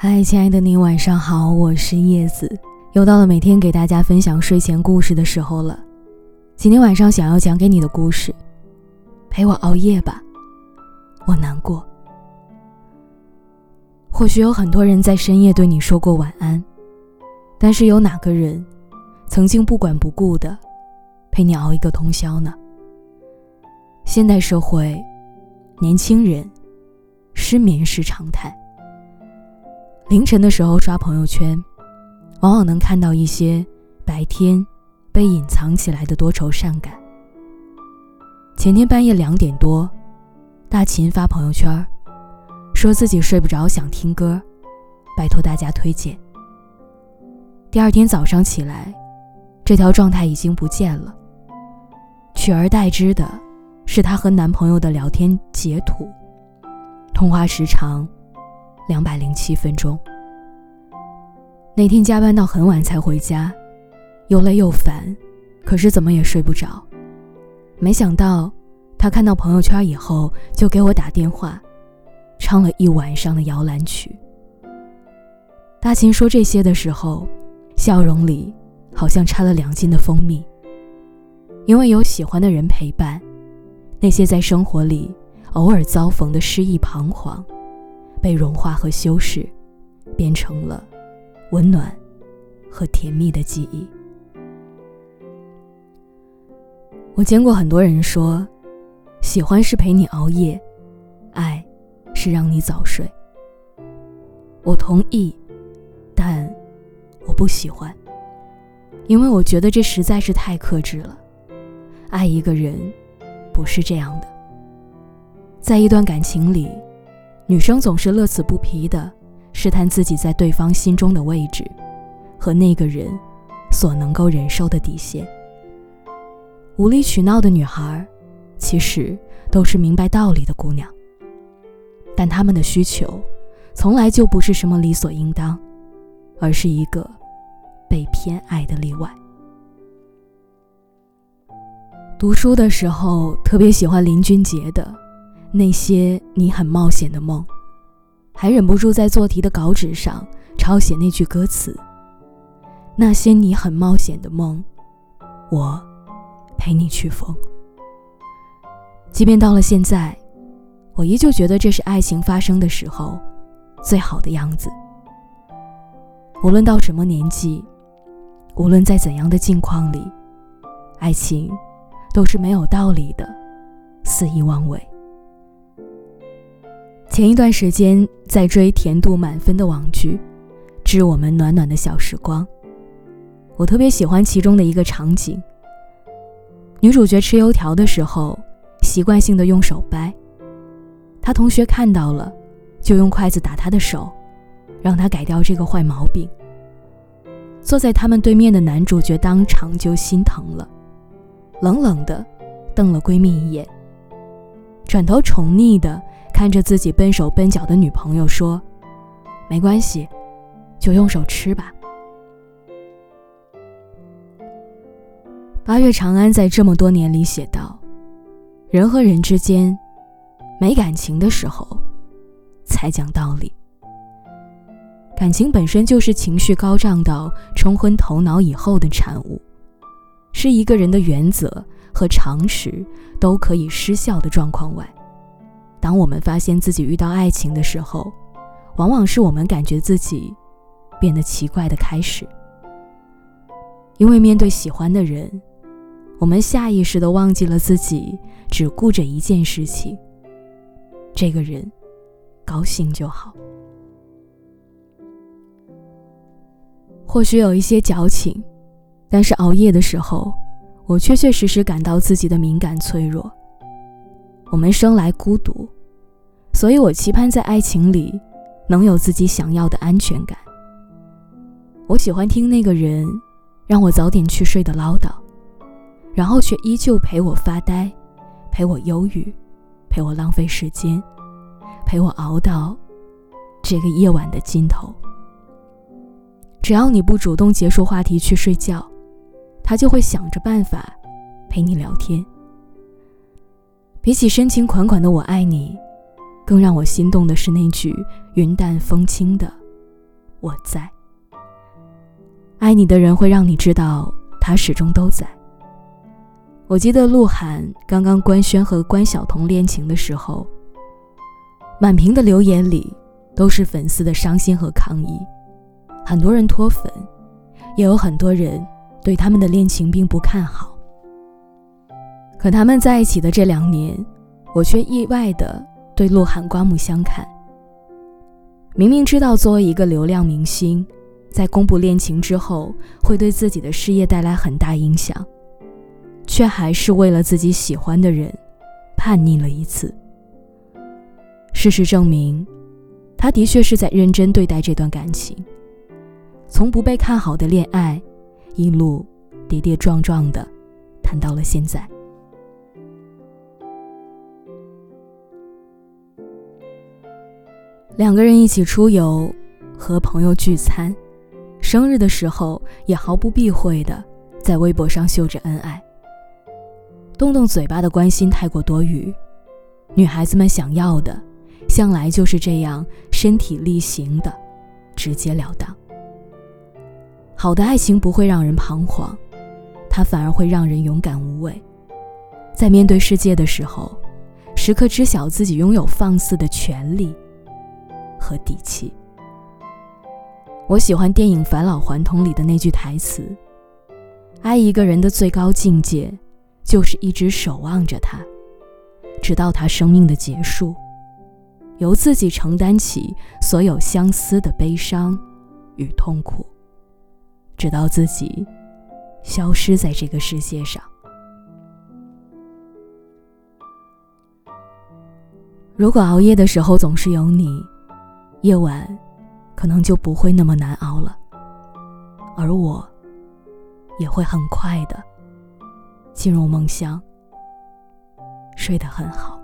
嗨，亲爱的你，晚上好，我是叶子，又到了每天给大家分享睡前故事的时候了。今天晚上想要讲给你的故事，陪我熬夜吧，我难过。或许有很多人在深夜对你说过晚安，但是有哪个人曾经不管不顾的陪你熬一个通宵呢？现代社会，年轻人失眠是常态。凌晨的时候刷朋友圈，往往能看到一些白天被隐藏起来的多愁善感。前天半夜两点多，大秦发朋友圈，说自己睡不着，想听歌，拜托大家推荐。第二天早上起来，这条状态已经不见了，取而代之的是她和男朋友的聊天截图，通话时长。两百零七分钟。那天加班到很晚才回家，又累又烦，可是怎么也睡不着。没想到他看到朋友圈以后，就给我打电话，唱了一晚上的摇篮曲。大秦说这些的时候，笑容里好像掺了两斤的蜂蜜。因为有喜欢的人陪伴，那些在生活里偶尔遭逢的失意彷徨。被融化和修饰，变成了温暖和甜蜜的记忆。我见过很多人说，喜欢是陪你熬夜，爱是让你早睡。我同意，但我不喜欢，因为我觉得这实在是太克制了。爱一个人不是这样的，在一段感情里。女生总是乐此不疲地试探自己在对方心中的位置，和那个人所能够忍受的底线。无理取闹的女孩，其实都是明白道理的姑娘，但她们的需求，从来就不是什么理所应当，而是一个被偏爱的例外。读书的时候，特别喜欢林俊杰的。那些你很冒险的梦，还忍不住在做题的稿纸上抄写那句歌词。那些你很冒险的梦，我陪你去疯。即便到了现在，我依旧觉得这是爱情发生的时候最好的样子。无论到什么年纪，无论在怎样的境况里，爱情都是没有道理的，肆意妄为。前一段时间在追甜度满分的网剧《致我们暖暖的小时光》，我特别喜欢其中的一个场景。女主角吃油条的时候，习惯性的用手掰，她同学看到了，就用筷子打她的手，让她改掉这个坏毛病。坐在他们对面的男主角当场就心疼了，冷冷的瞪了闺蜜一眼，转头宠溺的。看着自己笨手笨脚的女朋友说：“没关系，就用手吃吧。”八月长安在这么多年里写道：“人和人之间，没感情的时候，才讲道理。感情本身就是情绪高涨到冲昏头脑以后的产物，是一个人的原则和常识都可以失效的状况外。”当我们发现自己遇到爱情的时候，往往是我们感觉自己变得奇怪的开始。因为面对喜欢的人，我们下意识的忘记了自己只顾着一件事情：这个人高兴就好。或许有一些矫情，但是熬夜的时候，我确确实实感到自己的敏感脆弱。我们生来孤独，所以我期盼在爱情里能有自己想要的安全感。我喜欢听那个人让我早点去睡的唠叨，然后却依旧陪我发呆，陪我忧郁，陪我浪费时间，陪我熬到这个夜晚的尽头。只要你不主动结束话题去睡觉，他就会想着办法陪你聊天。比起深情款款的“我爱你”，更让我心动的是那句云淡风轻的我在。爱你的人会让你知道，他始终都在。我记得鹿晗刚刚官宣和关晓彤恋情的时候，满屏的留言里都是粉丝的伤心和抗议，很多人脱粉，也有很多人对他们的恋情并不看好。可他们在一起的这两年，我却意外的对鹿晗刮目相看。明明知道作为一个流量明星，在公布恋情之后会对自己的事业带来很大影响。却还是为了自己喜欢的人，叛逆了一次。事实证明，他的确是在认真对待这段感情。从不被看好的恋爱，一路跌跌撞撞的，谈到了现在。两个人一起出游，和朋友聚餐，生日的时候也毫不避讳的在微博上秀着恩爱。动动嘴巴的关心太过多余，女孩子们想要的，向来就是这样身体力行的，直截了当。好的爱情不会让人彷徨，它反而会让人勇敢无畏，在面对世界的时候，时刻知晓自己拥有放肆的权利和底气。我喜欢电影《返老还童》里的那句台词：“爱一个人的最高境界。”就是一直守望着他，直到他生命的结束，由自己承担起所有相思的悲伤与痛苦，直到自己消失在这个世界上。如果熬夜的时候总是有你，夜晚可能就不会那么难熬了，而我也会很快的。进入梦乡，睡得很好。